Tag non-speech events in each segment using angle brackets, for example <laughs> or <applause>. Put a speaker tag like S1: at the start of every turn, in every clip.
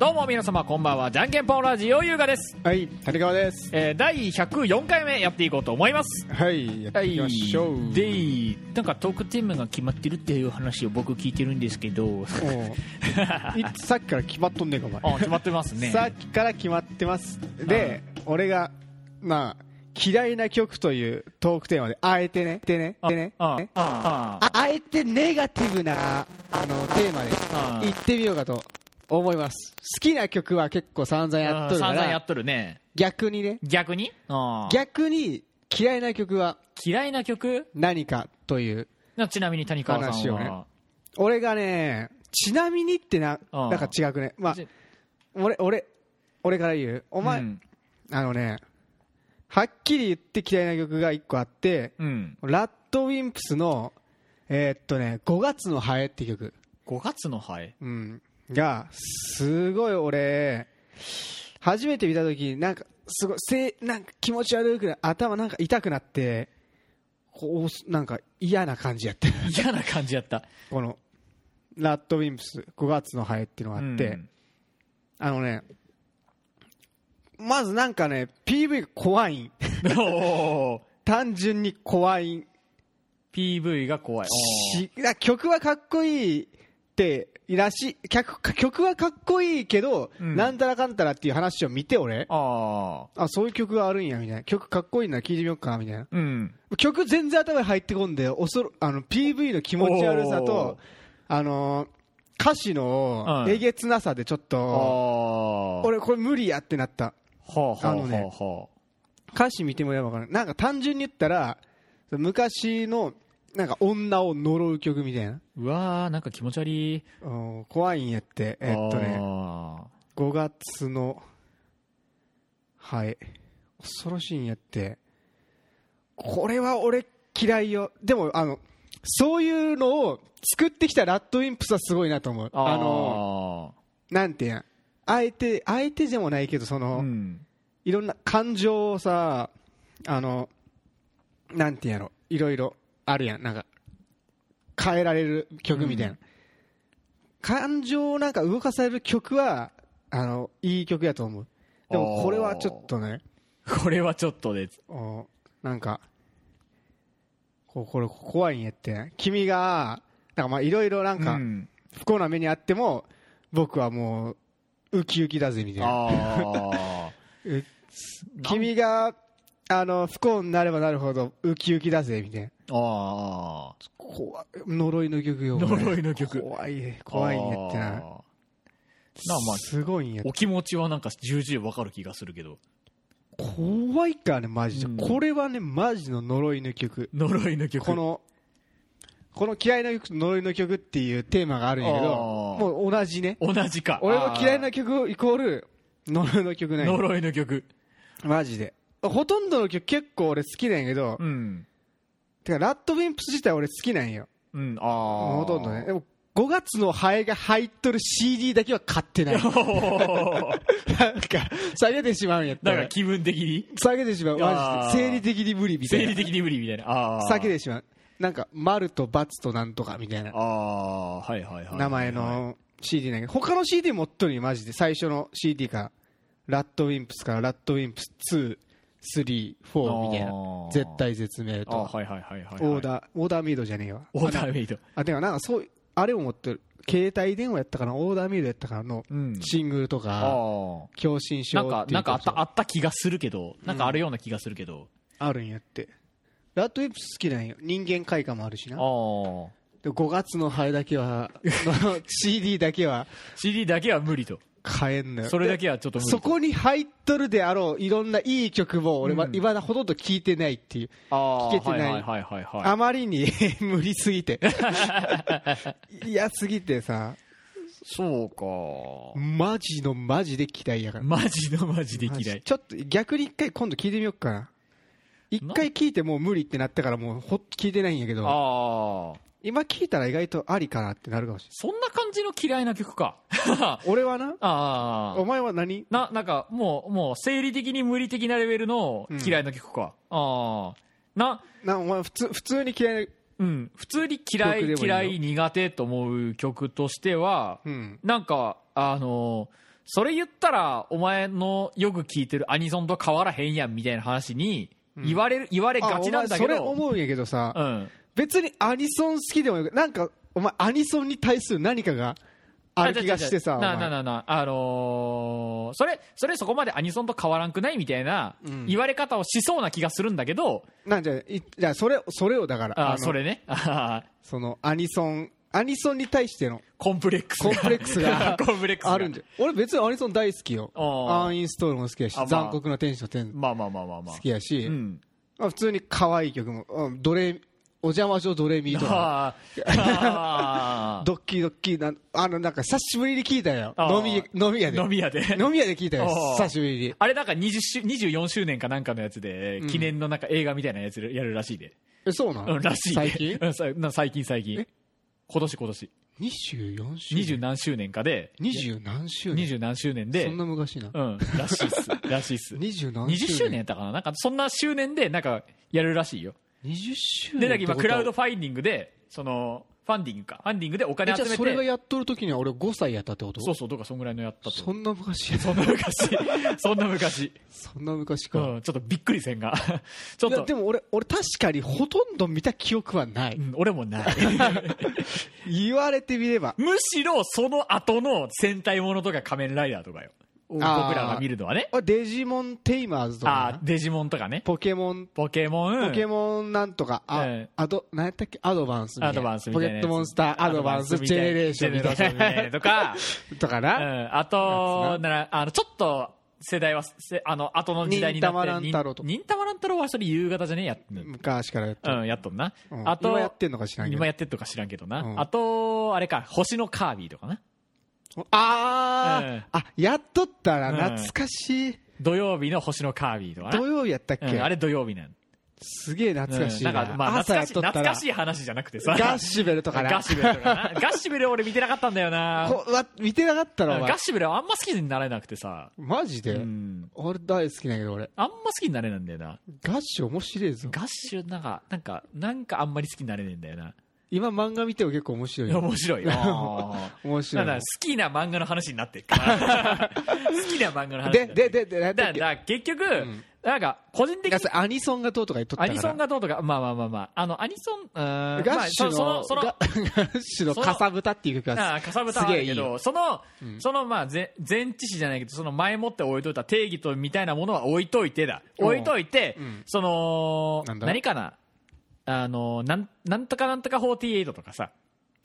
S1: どうも皆様こんばんは。じゃんけんぽんラジオ優雅です、
S2: はい、谷川です。
S1: えー、第104回目やっていこうと思います。
S2: はい、やっていきましょう。
S1: でなんかトークテーマが決まってるっていう話を僕聞いてるんですけど。
S2: おう。<laughs> いさっきから決まっとんねんか、お前。
S1: あ決まってますね。
S2: さっきから決まってます。で、俺が、まあ、嫌いな曲というトークテーマで、あえてね、でね、でね、
S1: あ
S2: ね。
S1: あ
S2: あ。あえてネガティブな、あの、テーマで
S1: あ
S2: 言ってみようかと思います。好きな曲は結構散々やっとるから
S1: 散々やっ、とるね。
S2: 逆にね、
S1: 逆に？あー。
S2: 逆に嫌いな曲は
S1: 嫌いな曲？
S2: 何かという
S1: なちなみに谷川さんは、
S2: 話をね。俺がね、ちなみにってな、なんか違くね。まあ
S1: じ、
S2: 俺、俺、俺から言う。お前、
S1: うん。
S2: あのね、はっきり言って嫌いな曲が一個あって、
S1: うん、
S2: ラッドウィンプスの、えーっとね、5月のハエって曲。
S1: 5月のハエ？
S2: うん。が、すごい俺、初めて見たとき、なんか、すごい、せなんか気持ち悪くな、頭なんか痛くなって、こう、なんか嫌な感じやって。<laughs>
S1: 嫌な感じやった。
S2: この、ラッドウィンプス5月のハエっていうのがあって、
S1: うん。
S2: あのね、まずなんかね、PV が怖いん。<laughs> 単純に怖いん。
S1: PV が怖い。
S2: 曲はかっこいいって、いらしい、曲曲はかっこいいけど、
S1: うん。
S2: なんたらかんたらっていう話を見て俺、
S1: ああ
S2: あ、そういう曲があるんや、みたいな。曲かっこいいな、聞いてみようかな、みたいな。
S1: うん。
S2: 曲全然頭に入ってこんで、おそろ、あの、PV の気持ち悪さと、あのー歌詞の
S1: うん。
S2: えげつなさでちょっ
S1: あ
S2: と、
S1: あ
S2: 俺これ無理やってなった。
S1: はあはあ
S2: あのね。
S1: はあは
S2: 歌詞見てもらえば分かる。なんか単純に言ったら、昔の、なんか女を呪う曲みたいな。
S1: うわーなんか気持ち悪い
S2: うん怖いんやって。えっとね、
S1: あ
S2: 5月の、はい。恐ろしいんやって。これは俺嫌いよ。でも、あの、そういうのを作ってきたラッドウィンプスはすごいなと思う。
S1: ーあ
S2: あの、
S1: ー
S2: なんていうんあえて、あえてでもないけど、その、
S1: うん
S2: いろんな感情をさ、あの、なんていうんやろ、いろいろあるやん。なんか、変えられる曲みたいな。
S1: うん
S2: 感情をなんか動かされる曲は、あの、いい曲やと思う。でもこれはちょっとね、<laughs>
S1: これはちょっとです
S2: おなんか、こうこれ怖いんやって。君が、なんかまあいろいろなんか
S1: うん
S2: 不幸な目にあっても、僕はもう、ウキウキだぜみたいな。<laughs> 君が、あの、不幸になればなるほど、ウキウキだぜ、みたいな。
S1: ーあ
S2: 怖い呪いの曲よ。
S1: 呪いの曲
S2: 怖い、
S1: ー
S2: 怖いんやってな。
S1: なあまあ
S2: すごいんや
S1: お気持ちはなんか重々わかる気がするけど
S2: 怖いからね、マジで。
S1: うん
S2: これはね、マジの呪いの曲。
S1: 呪いの曲
S2: この、この嫌いな曲と呪いの曲っていうテーマがあるんやけど、もう同じね。
S1: 同じか
S2: 俺の嫌い
S1: あ
S2: な曲イコール、呪いの曲なんや。
S1: ー呪いの曲
S2: マジで。ほとんどの曲結構俺好きなんやけど、
S1: うん
S2: てかラッドウィンプス自体俺好きなんよ。
S1: うんああ
S2: ほとんどね。でも5月のハエが入っとる CD だけは買ってない。<laughs> なんか、下げてしまうんやったら。
S1: だから気分的に？
S2: 下げてしまう。マジで。生理的に無理みたいな。
S1: 生理的に無理みたいなああ
S2: 下げてしまう。なんか、丸と×となんとかみたいな
S1: ああはいはいはい
S2: 名前の CD なんやけど、他の CD 持っとるよ、マジで。最初の CD から。ラッドウィンプスからラッドウィンプス2、3、4みたいな。絶対絶命と。
S1: はいはいはいはい
S2: オーダー、オーダーメイドじゃねえわ。
S1: オーダーメイド
S2: あ、でもなんかそう、あれを持ってる。携帯電話やったかな、オーダーメイドやったかなの
S1: うん
S2: シングルと
S1: あ
S2: か、
S1: あ
S2: 共振症
S1: なんか
S2: っていう
S1: なんかあったあ
S2: あ
S1: った気がするけどなんかあるような気がするけど
S2: あるんやって。ラッドウィンプス好きなんよ。人間開花もあるしな。
S1: ああ
S2: で5月のハエだけは、<laughs> の CD だけは <laughs>
S1: CD だけは無理と
S2: 買えんのよ。
S1: それだけはちょっと
S2: そこに入っとるであろういろんないい曲も俺は
S1: うん。
S2: 今だほとんど聞いてないっていう、
S1: ああ
S2: 聞けてない。
S1: はいはいはいはい
S2: あまりに <laughs> 無理すぎて。<laughs> 嫌すぎてさ。
S1: そうか。
S2: マジのマジで嫌いやから。
S1: マジのマジで
S2: マ
S1: 嫌い
S2: ジ。ちょっと逆に一回今度聞いてみようかな。一回聞いてもう無理ってなったからもうほ聞いてないんやけど。
S1: ああ
S2: 今聞いたら意外とありかなってなるかもしれ
S1: そんな感じの嫌いな曲か。
S2: な <laughs> い俺はな？<laughs>
S1: ああ。
S2: お前は何？
S1: ななんかもうもう生理的に無理的なレベルの嫌いな曲か、ああ。な
S2: なお前普通普通に嫌いな
S1: うん。普通に嫌い
S2: 曲でもいいよ
S1: 嫌い苦手と思う曲としては、
S2: うん。
S1: なんかあのそれ言ったらお前のよく聞いてるアニソンと変わらへんやんみたいな話に言われる、言われがちなんだけ
S2: あお前それ
S1: ど
S2: 思うんやけどさ、
S1: うん
S2: 別にアニソン好きでもよくなんかお前アニソンに対する何かがある気がしてさ
S1: な
S2: お前。
S1: なななあのーそれそれそこまでアニソンと変わらんくないみたいな
S2: うん。
S1: 言われ方をしそうな気がするんだけど、
S2: なんじゃいじゃあそれそれをだから
S1: あ
S2: の
S1: それね。
S2: そのアニソンアニソンに対しての
S1: コンプレックスが。
S2: コンプレックスが <laughs>
S1: コンプレックスが。
S2: あるんじゃ俺別にアニソン大好きよ。
S1: あー。
S2: アンインストールも好きやし
S1: あまあ。
S2: 残酷な天使の天
S1: まあまあまあまあまあ。
S2: 好きやし、
S1: うん。
S2: まあ普通に可愛い曲も、うん、ドレお邪魔女ドレミとか。<laughs> ドッキリドッキリなんあのなんか久しぶりに聞いたよ。飲み飲み屋で。
S1: 飲み屋で。
S2: 飲み屋で聞いたよ久しぶりに。
S1: あれなんか20周24周年かなんかのやつで、
S2: うん。
S1: 記念のなんか映画みたいなやつやるらしいで、
S2: えそうなの、
S1: うん、らしいで。
S2: 最近？
S1: 最近最近。
S2: え？
S1: 今年今年。
S2: 24周
S1: 二十
S2: 年
S1: 何周年かで。
S2: 二十何周年？
S1: 二十何周年で。
S2: そんな昔な？
S1: うんらしいっす。らしいっす。
S2: 二十何
S1: 20周年やったかな？なんかそんな周年でなんかやるらしいよ
S2: 20周年
S1: でだけど今クラウド
S2: フ
S1: ファインディングでそのファンディングか。ファンディングでお金集めて。
S2: じゃあそれがやっとる時には俺5歳やったってこと？
S1: そうそうどうかそんぐらいのやったと。
S2: そんな昔？や
S1: そんな昔。<laughs> そんな昔。
S2: そんな昔か、
S1: うんちょっとびっくりせんが。<laughs> ちょっと。
S2: いやでも俺俺確かにほとんど見た記憶はない、
S1: うん俺もない。<laughs>
S2: 言われてみれば。
S1: むしろその後の戦隊ものとか仮面ライダーとかよ僕らが見るのはね。
S2: あデジモンテイマーズとか
S1: デジモンとかね。
S2: ポケモン。
S1: ポケモン。
S2: ポケモンなんとか、あ、
S1: ええ。
S2: アド、何やったっけ？アドバンスみたいな。
S1: アドバンスみたいなやつ。
S2: ポケットモンスターアドバンスジェネレーションみたい
S1: な。
S2: な。
S1: とか。<laughs>
S2: とか
S1: う
S2: な。
S1: ん、あと、なら、あの、ちょっと、世代は、せあの、後の時代になって。
S2: 忍たま乱太郎とか。
S1: 忍たま乱太郎はそれ夕方じゃね？えや
S2: 昔からやってる
S1: うん、やっとんな。
S2: うん。
S1: あと、
S2: 今やってんのか知らんけど。
S1: 今やってんとか知らんけどな。
S2: うん。
S1: あと、あれか、星のカービィとかな。
S2: あー、
S1: うん
S2: あ、やっとったら
S1: うん
S2: 懐かしい。
S1: 土曜日の星のカービィとかな。
S2: 土曜日やったっけ、
S1: うん、あれ土曜日なん。
S2: すげえ懐かしいな。
S1: うんなんか、まあ、
S2: 朝
S1: 懐かし懐かし、い話じゃなくてさ。
S2: ガッシュベルとかな。
S1: ガッシュベルとかな。ガッシュベル俺見てなかったんだよな。<laughs>
S2: わ見てなかった
S1: うん
S2: らお前
S1: ガッシュベルはあんま好きになれなくてさ。
S2: マジで、
S1: うん。
S2: 俺大好きだけど俺。
S1: あんま好きになれないんだよな。
S2: ガッシュ面白いぞ。
S1: ガッシュなんか、なんか、なんかあんまり好きになれねえんだよな。
S2: 今漫画見ても結構面白いよ。
S1: 面白い。<laughs>
S2: 面白
S1: ないんだ好きな漫画の話になってるから。<laughs> 好きな漫画の話。
S2: で、で、で、で、だ
S1: だから結局、
S2: ん
S1: なんか、個人的に
S2: アニソンがどうとか言っとったから
S1: アニソンがどうとか、まあまあまあまあ、あの、アニソン、
S2: ガッシュ
S1: まあそ
S2: の、ガ、ガッシュのかさぶたっていう曲が
S1: かさぶたはあるけ
S2: すげえいい
S1: ど、その、
S2: うん
S1: その、まあ、前、前置詞じゃないけど、その前もって置いといた定義とみたいなものは置いといてだ。
S2: うん
S1: 置いといて、
S2: うん
S1: その、何かなあの、なん、なんとかなんとか48とかさ、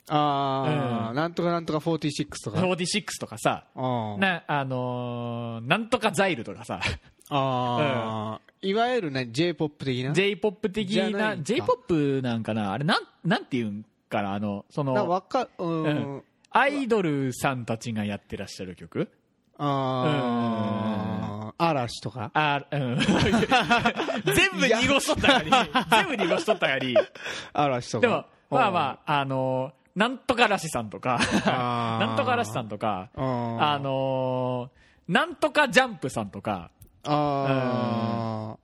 S2: ああ、
S1: うん。
S2: なんとかなんとか46とか。
S1: 46とかさ、な、あのーなんとかザイルとかさ、
S2: あー、いわゆるね、J-POP 的な
S1: ？J-POP 的
S2: じゃない
S1: な、
S2: んか。
S1: J-POP なんかな？あれ、なん、なんていうんかな？あの、そ
S2: な
S1: の、
S2: わか、う
S1: うん。
S2: ん。
S1: アイドルさんたちがやってらっしゃる曲。
S2: ああ、嵐とか？
S1: あ、うん。<laughs> 全部濁しとったがり、全部濁しとったがり、
S2: 嵐とか。
S1: でも、まあまあ、あのーなんとからしさんとか、なんとからしさんとか、
S2: あ <laughs>
S1: のーなんとかジャンプさんとか、
S2: あ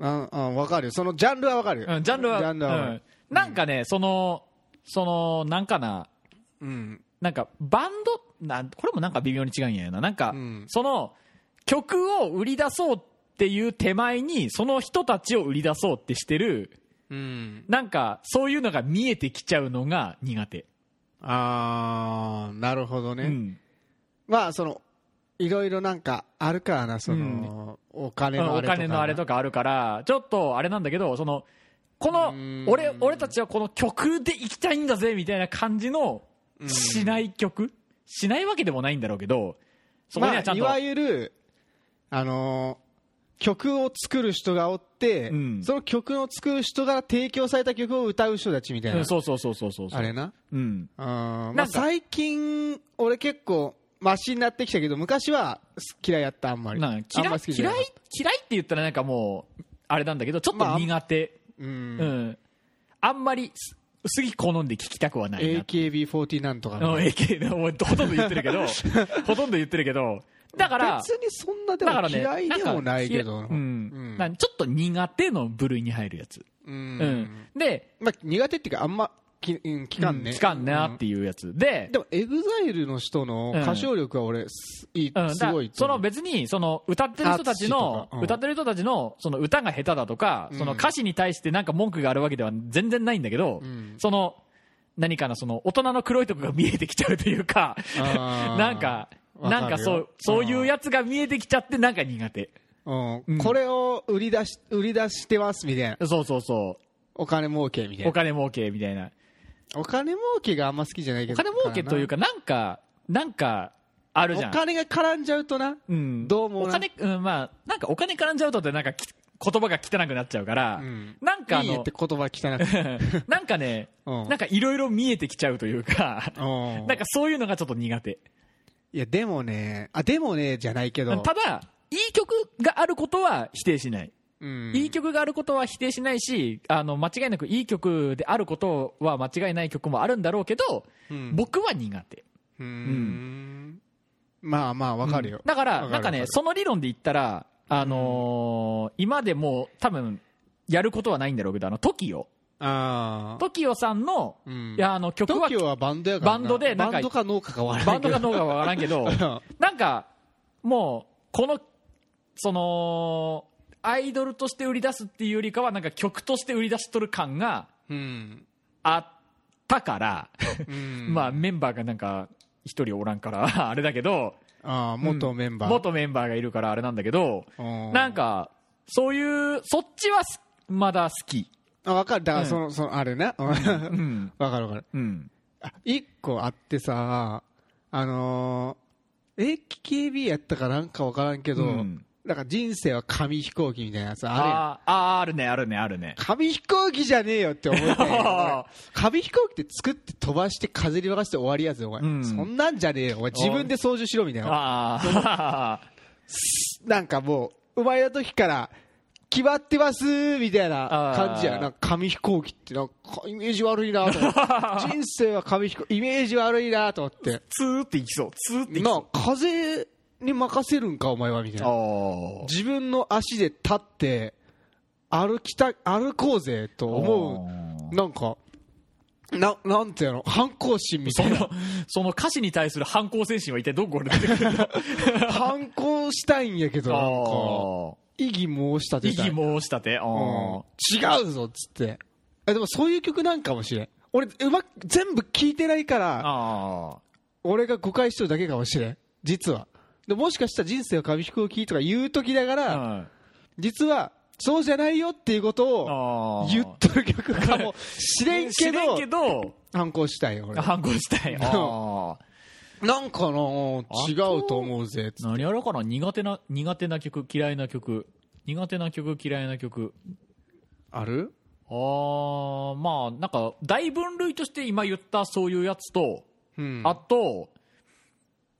S2: ー。あー、わかる。よ。そのジャンルはわかる。よ。
S1: うんジャンルは、
S2: ジャンルは
S1: うん。なんかね、その、その、なんかな、
S2: うん。
S1: なんかバンドなんこれもなんか微妙に違うんやよな。なんか、
S2: うん。
S1: その曲を売り出そうっていう手前にその人たちを売り出そうってしてる
S2: うん。
S1: なんかそういうのが見えてきちゃうのが苦手、
S2: ああ、なるほどね。
S1: うん
S2: まあ、その、いろいろなんかあるからな、その、お金のあ
S1: お
S2: れとか。
S1: 金のあれとかあるからちょっとあれなんだけどそのこの
S2: うん
S1: 俺俺たちはこの曲で行きたいんだぜみたいな感じの
S2: うん
S1: しない曲？しないわけでもないんだろうけどそこに
S2: まあ、
S1: はちゃんと、
S2: いわゆる、あのー曲を作る人がおって、
S1: うん
S2: その曲を作る人が提供された曲を歌う人たちみたいな。
S1: うんそうそうそうそうそう
S2: あれな。
S1: うん
S2: うんまあ、最近、俺結構、マシになってきたけど、昔は嫌いやった、あんまり。
S1: なんか嫌い嫌い嫌いって言ったらなんかもうあれなんだけどちょっと苦手、
S2: う
S1: うん
S2: ん。
S1: あんまりすすぎ好んで聞きたくはないな
S2: AKB40 なんとか
S1: うん
S2: の。
S1: AK ほとんど言ってるけど <laughs> ほとんど言ってるけどだから
S2: 別にそんなでも嫌いでもないけど。
S1: んかうん。
S2: うん。
S1: ちょっと苦手の部類に入るやつ、
S2: う
S1: うん。
S2: ん。
S1: で
S2: まあ、苦手っていうか、あんまきうん聞かんね、
S1: 聞かんなっていうやつ。で
S2: でもエグザイルの人の歌唱力は俺すいい
S1: うん、
S2: す
S1: だ
S2: ごい
S1: その別にその歌ってる人たちの歌ってる人たちのその歌が下手だとか、
S2: うん。
S1: その歌詞に対してなんか文句があるわけでは全然ないんだけど、
S2: うん。
S1: その何かなその大人の黒いとこが見えてきちゃうというか <laughs> なんかなんかそうそういうやつが見えてきちゃってなんか苦手。
S2: うん。
S1: うん。
S2: これを売り出し売り出してますみたいな。
S1: そうそうそ
S2: お金儲けみたいうな。
S1: お金儲けみたいな。
S2: お金儲けがあんま好きじゃないけど。
S1: お金儲けというかな。んかなんかあるじゃん。
S2: お金が絡んじゃうとな。
S1: うん、
S2: どうもな。
S1: お金、うん、まあなんかお金絡んじゃうとってなんかき言葉が汚くなっちゃうから、
S2: うん。
S1: なんかあの
S2: いいねって言葉汚く。て <laughs>
S1: なんかね、
S2: うん。
S1: なんかいろいろ見えてきちゃうというか、
S2: うん。
S1: なんかそういうのがちょっと苦手。
S2: いやでもねあでもねじゃないけど。
S1: ただ、いい曲があることは否定しない。
S2: うん。
S1: いい曲があることは否定しないし、あの、間違いなくいい曲であることは間違いない曲もあるんだろうけど、
S2: うん。
S1: 僕は苦手。
S2: うーん。まあまあわかるよ。
S1: だから、なんかね、その理論で言ったら、あのー今でも多分、やることはないんだろうけど、あの、TOKIO。
S2: ああ
S1: TOKIO さんの、
S2: うん。
S1: いや、あの、曲は
S2: TOKIO はバンドやからな。
S1: バンドでなんか
S2: バンドか農家かわから
S1: バ
S2: ないけど。
S1: ンドかどうかは分からんけど、<laughs> なんか、もう、この、その、アイドルとして売り出すっていうよりかは、なんか曲として売り出しとる感が
S2: うん。
S1: あったから、
S2: うん。<laughs>
S1: まあメンバーがなんか、一人おらんから、<laughs> あれだけど、
S2: ああ元メンバー。
S1: 元メンバーがいるからあれなんだけど、
S2: うん。
S1: なんか、そういう、そっちはすまだ好き。
S2: あ分かる。だから
S1: うん。
S2: そのそのあれなわ
S1: うん。
S2: かるわかる。
S1: うん。
S2: あ一個あってさあのー AKB やったかなんか分からんけど、
S1: うん。
S2: なんか人生は紙飛行機みたいなやつあれやん。
S1: あーあー、あるね、あるね、あるね。
S2: 紙飛行機じゃねえよって思ったんや俺 <laughs> 紙飛行機って作って飛ばして風に任せて終わりやつよお前、
S1: うん。
S2: そんなんじゃねえよお前。自分で操縦しろみたいな。
S1: ああ、<laughs>
S2: なんかもう生まれた時から決まってますみたいな感じやな。んか紙飛行機ってなんかイメージ悪いなと思って。<laughs> 人生は紙飛行機イメージ悪いなと思って。
S1: ツーっていきそう。ツーっていき
S2: な
S1: そう。
S2: 風に任せるんかお前はみたいな。自分の足で立って歩きた歩こうぜと思うなんかななんていうの反抗心みたいな。
S1: その、歌詞に対する反抗精神は一体どこから出てくるの？
S2: 反抗したいんやけどなんか。
S1: あ
S2: 異議申し立
S1: 異
S2: てたい
S1: 議申し立て？あ
S2: うん違うぞっつってあでもそういう曲なんかもしれん俺うまく全部聴いてないから
S1: あ。
S2: 俺が誤解してるだけかもしれん実はでもしかしたら人生は紙飛行機とか言う時だから、
S1: うん。
S2: 実はそうじゃないよっていうことを。言っとる曲かもしれんけ
S1: 知 <laughs> れん
S2: ど
S1: けど、
S2: 反抗したいよ俺
S1: 反抗したい。ああ。
S2: なんかな違うと思うぜつって
S1: 何やろうかな苦手な、苦手な曲、嫌いな曲。苦手な曲、嫌いな曲。
S2: ある？
S1: ああ、まあ、なんか、大分類として今言ったそういうやつと、
S2: うん
S1: あと、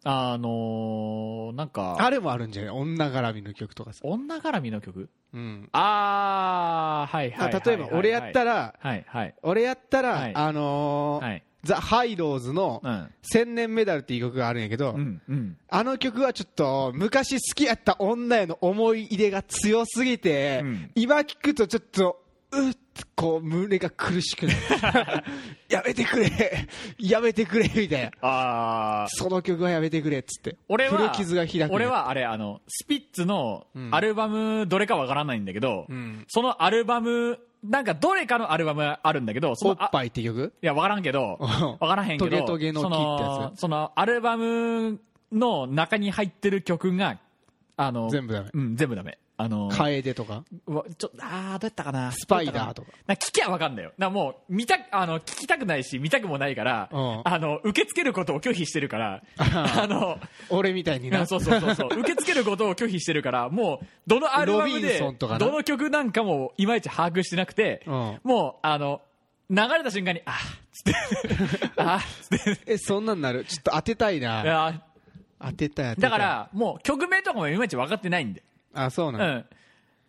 S1: あのーなんか、
S2: あれもあるんじゃない？女絡みの曲とかさ、
S1: 女絡みの曲？
S2: うん
S1: ああ、はいはいはいはい。
S2: 例えば俺やったら
S1: はいはい。
S2: 俺やったら、
S1: はい
S2: あのー
S1: はい。
S2: ザ・ハイローズの
S1: うん。
S2: 「千年メダル」っていう曲があるんやけど、
S1: うん。うん。
S2: あの曲はちょっと昔好きやった女への思い入れが強すぎて、
S1: うん。
S2: 今聞くとちょっとうっこう胸が苦しくなる。<laughs> やめてくれ。やめてくれみたいな。
S1: ああ、
S2: その曲はやめてくれっつって。
S1: 俺は、
S2: 古傷が開く。
S1: 俺はあれ、あの、スピッツの
S2: うん。
S1: アルバム、どれかわからないんだけど、
S2: うん。
S1: そのアルバム、なんかどれかのアルバムあるんだけど、そ
S2: おっぱいって曲？
S1: いや、わからんけど、<laughs> わからへんけど、
S2: トゲトゲの木ってやつ？
S1: その、そのアルバムの中に入ってる曲が、あの、
S2: 全部ダメ。
S1: うん、全部ダメ。あの、
S2: 楓とか？
S1: うわちょあー、どうやったかな？
S2: スパイダーとか？
S1: な聞きゃわかんだよ。なもう、見た、あの、聞きたくないし、見たくもないから、
S2: うん。
S1: あの、受け付けることを拒否してるから、あの、
S2: 俺みたいにな。
S1: そうそうそうそう。受け付けることを拒否してるから、もう、どのアルバムでどの曲なんかもいまいち把握してなくて、
S2: うん。
S1: もう、あの、流れた瞬間に、あーっつって、<laughs> あーっつって、
S2: えそんなんなる？ちょっと当てたい
S1: い
S2: な
S1: や
S2: 当てたい当てたい。
S1: だから、もう曲名とかもいまいち分かってないんで。
S2: あそうなの、
S1: うん。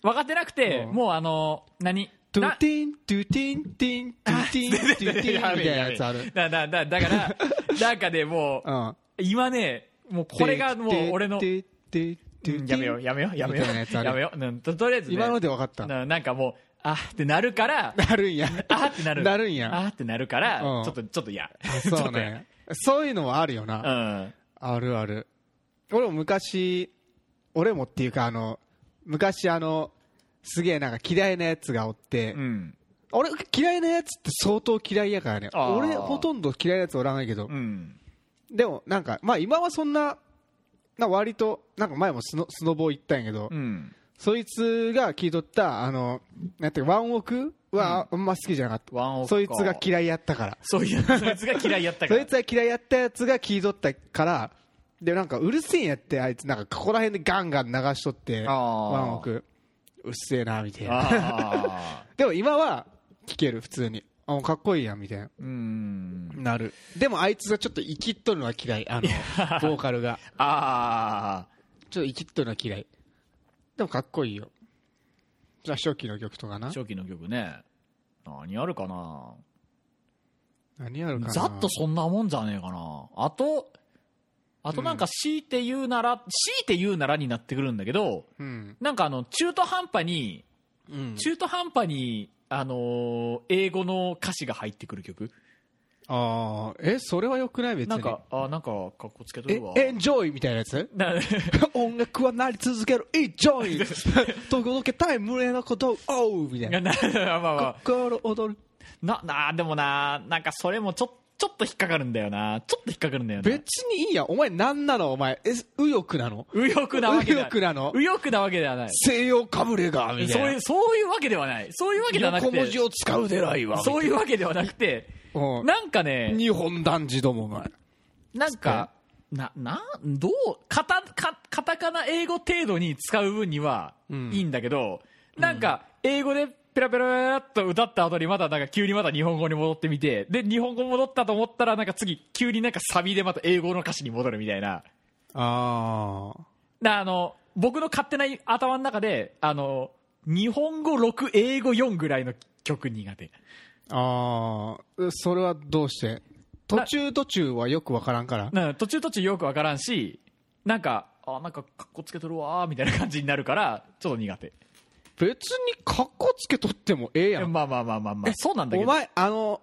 S1: 分かってなくて、
S2: うん
S1: もうあの、何？な
S2: トゥティントゥティンティントゥティントゥティンみたいなやつある
S1: だだだだから、<laughs> なんかね、もう、
S2: うん
S1: 今ね、もうこれがもう俺の、やめよう、やめよう、やめよう。
S2: みたいなやつある
S1: やめよう。うんととりあえずね、
S2: 今ので分かった
S1: ななんかもう、あーってなるから
S2: なるんや
S1: あーってなる
S2: なるんや
S1: あーってなるから、
S2: うん
S1: ちょっとちょっと嫌
S2: そうねそういうのはあるよな、
S1: うん
S2: あるある俺も昔俺もっていうかあの昔あのすげえなんか嫌いなやつがおって、
S1: うん。
S2: 俺嫌いなやつって相当嫌いやからね。俺ほとんど嫌いなやつおらないけど、
S1: うん。
S2: でもなんかまあ今はそんなな割となんか前もスノスノボ行ったんやけど、
S1: うん。
S2: そいつが聞いとったあのなんてワンオクはあんま好きじゃなかった、
S1: ワンオクか。
S2: そいつが嫌いやったから。
S1: そいつが嫌いやったから。<laughs>
S2: そいつが嫌いやったやつが聞いとったからでなんかうるせえんやってあいつ。なんかここら辺でガンガン流しとってワンオク。うっせえなみたいな。
S1: あ <laughs>
S2: でも今は聞ける普通に。あかっこいいやんみたいな。
S1: ーうん。
S2: なる。でもあいつがちょっと生きっとるのは嫌い。あの <laughs> ボーカルが。
S1: あ
S2: ちょっと生きっとるのは嫌い。でもかっこいいよ。じゃあ初期の曲とかな。
S1: あ初期の曲ね。何あるかな。
S2: 何やるかな。
S1: ざっとそんなもんじゃねえかな。あとあとなんか強いて言うなら、強いて言うならになってくるんだけど
S2: うん。
S1: なんかあの中途半端に
S2: うん。
S1: 中途半端にあのー英語の歌詞が入ってくる曲。
S2: ああえそれはよくない？別に。
S1: なんかあなんかかっこつけと
S2: え
S1: るわ。
S2: エンジョイみたいなやつ？
S1: な <laughs>
S2: 音楽はなり続けるエンジョイ届けたい胸のことをおうみたいな。
S1: なまあまあ。
S2: 心踊る。
S1: ななでもななんかそれもちょちょっと引っかかるんだよな。ちょっと引っかかるんだよな。
S2: 別にいいや。お前何なの？お前。え右翼なの？
S1: 右翼なわけ
S2: 右
S1: だ
S2: 翼なの？
S1: 右翼なわけではない。
S2: 西洋かぶれがみたいな。
S1: そういうそういうわけではない。そういうわけではなくて。
S2: 横文字を使うでないわ。
S1: そういうわけではなくて
S2: うん。
S1: なんかね
S2: 日本男児どもお前
S1: なんかななどうカタカカタカナ英語程度に使う分には
S2: うん。
S1: いいんだけど、なんか英語でペラペラっと歌った後にまたなんか急にまた日本語に戻ってみて。で日本語戻ったと思ったらなんか次急になんかサビでまた英語の歌詞に戻るみたいな。
S2: ああ
S1: なあの僕の勝手な頭の中であの日本語6英語4ぐらいの曲苦手。
S2: ああそれはどうして？途中途中はよくわからんから？
S1: な途中途中よくわからんしなんかあなんかかっこつけとるわーみたいな感じになるからちょっと苦手
S2: 別にカッコつけとってもええやん。
S1: まあまあまあまあまあ。そうなんだけど。
S2: お前あの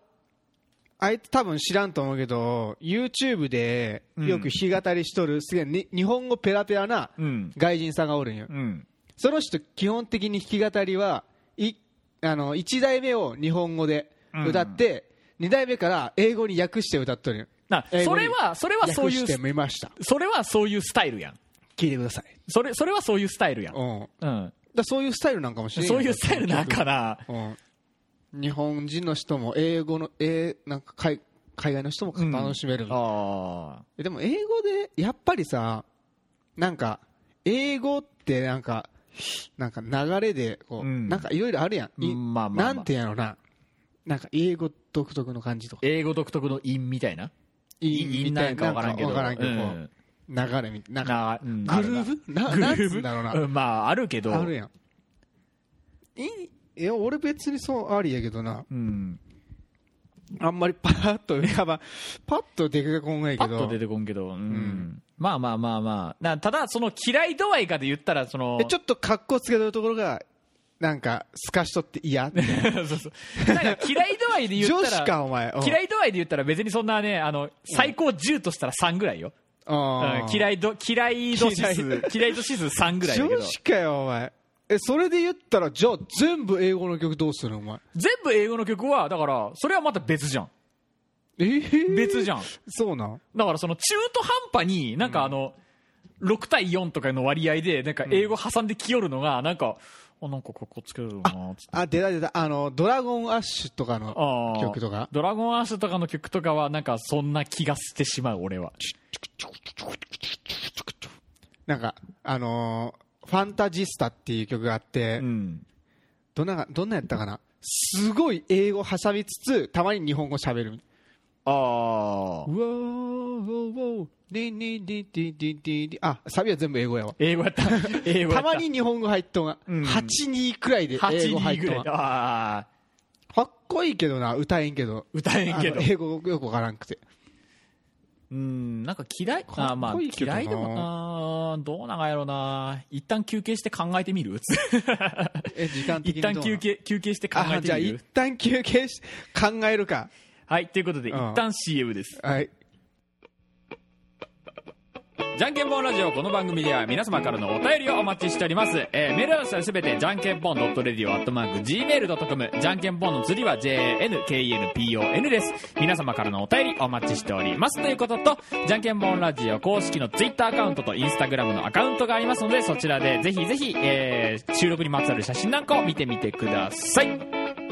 S2: あいつ多分知らんと思うけど YouTube でよく弾き語りしとるすげえに日本語ペラペラな
S1: うん。
S2: 外人さんがおるんよ。
S1: うん。
S2: その人基本的に弾き語りはいあの1代目を日本語で歌って、2代目から英語に訳して歌っとるよ。
S1: それはそれはそういうそれはそういうスタイルやん。
S2: 聞いてください、
S1: それそれはそういうスタイルやん、
S2: うん、
S1: うん、
S2: らそういうスタイルなんかもしれんよ
S1: そういうスタイルなんかな。
S2: うん、日本人の人も英語の、えーなんか海海外の人も楽しめる、
S1: あ
S2: えでも英語でやっぱりさなんか英語ってなんかなんか流れでこう、
S1: うん。
S2: なんかいろいろあるやん、い
S1: うんまあまあまあ。
S2: なんてやろな。なんか英語独特の感じとか。
S1: 英語独特の韻みたいな？い
S2: い
S1: 韻なんか分からんけど。
S2: んけど、
S1: う
S2: ん流れみななんか
S1: なうん。
S2: グルーヴな
S1: グルーヴ
S2: うんだろうな。
S1: うんまああるけど。
S2: あるやん。いいいや俺別にそうありやけどな。
S1: うん。
S2: あんまりパッと浮かば <laughs> パッと出てこんないけど。
S1: パッと出てこんけど、うん。まあまあまあまあ。なただその嫌い度合いかで言ったらその
S2: えちょっと格好つけてるところがなんかすかしとって嫌。<laughs>
S1: そうそう。なんか嫌い度合いで言った
S2: 女
S1: ら
S2: 子かお前。うん。
S1: 嫌い度合いで言ったら別にそんなねあの最高10としたら3ぐらいよ、嫌い度嫌い度指数 <laughs>
S2: 嫌い。
S1: 度指数3ぐらいだけど。
S2: 女子かよお前。えそれで言ったらじゃあ全部英語の曲どうするお前？
S1: 全部英語の曲はだからそれはまた別じゃん。
S2: えー？
S1: 別じゃん。
S2: そうなん？
S1: だからその中途半端になんかあの、6対4とかの割合でなんか英語挟んできよるのがなんか、あなんかかっこつけるなーつって。
S2: あ出た出た。あのドラゴンアッシュとかの曲とか？
S1: ドラゴンアッシュとかの曲とかはなんかそんな気がしてしまう俺は
S2: なんかあのーファンタジスタっていう曲があって、
S1: うん
S2: どんなどんなやったかな？すごい英語挟みつつたまに日本語喋る。
S1: ああ
S2: うわーウォーウォー。ディディディディディディディあサビは全部英語やわ。
S1: 英語やった。<laughs> 英語やった。
S2: たまに日本語入っとんが、
S1: うん。
S2: 82くらいで英
S1: 8
S2: 語入っとんが。
S1: ああ
S2: かっこいいけどな歌えんけど。
S1: 歌えんけど。
S2: 英語よくわからんくて
S1: うんなんか嫌いあまあ嫌いでもあーどうなんやろな。一旦休憩して考えてみる。<laughs>
S2: え時間的
S1: 一旦休憩休憩して考え
S2: あじゃあ一
S1: てみる
S2: 旦休憩し考えるか。
S1: はいということで、
S2: うん。
S1: 一旦 CM です。
S2: はい
S1: じゃんけんぽんラジオこの番組では皆様からのお便りをお待ちしております、えーメールアドレスはすべてじゃんけんぽん .radio.gmail.com じゃんけんぽんの釣りは JNKNPON です。皆様からのお便りお待ちしております。ということとじゃんけんぽんラジオ公式の Twitter アカウントと Instagram のアカウントがありますのでそちらでぜひぜひ、えー収録にまつわる写真なんかを見てみてください。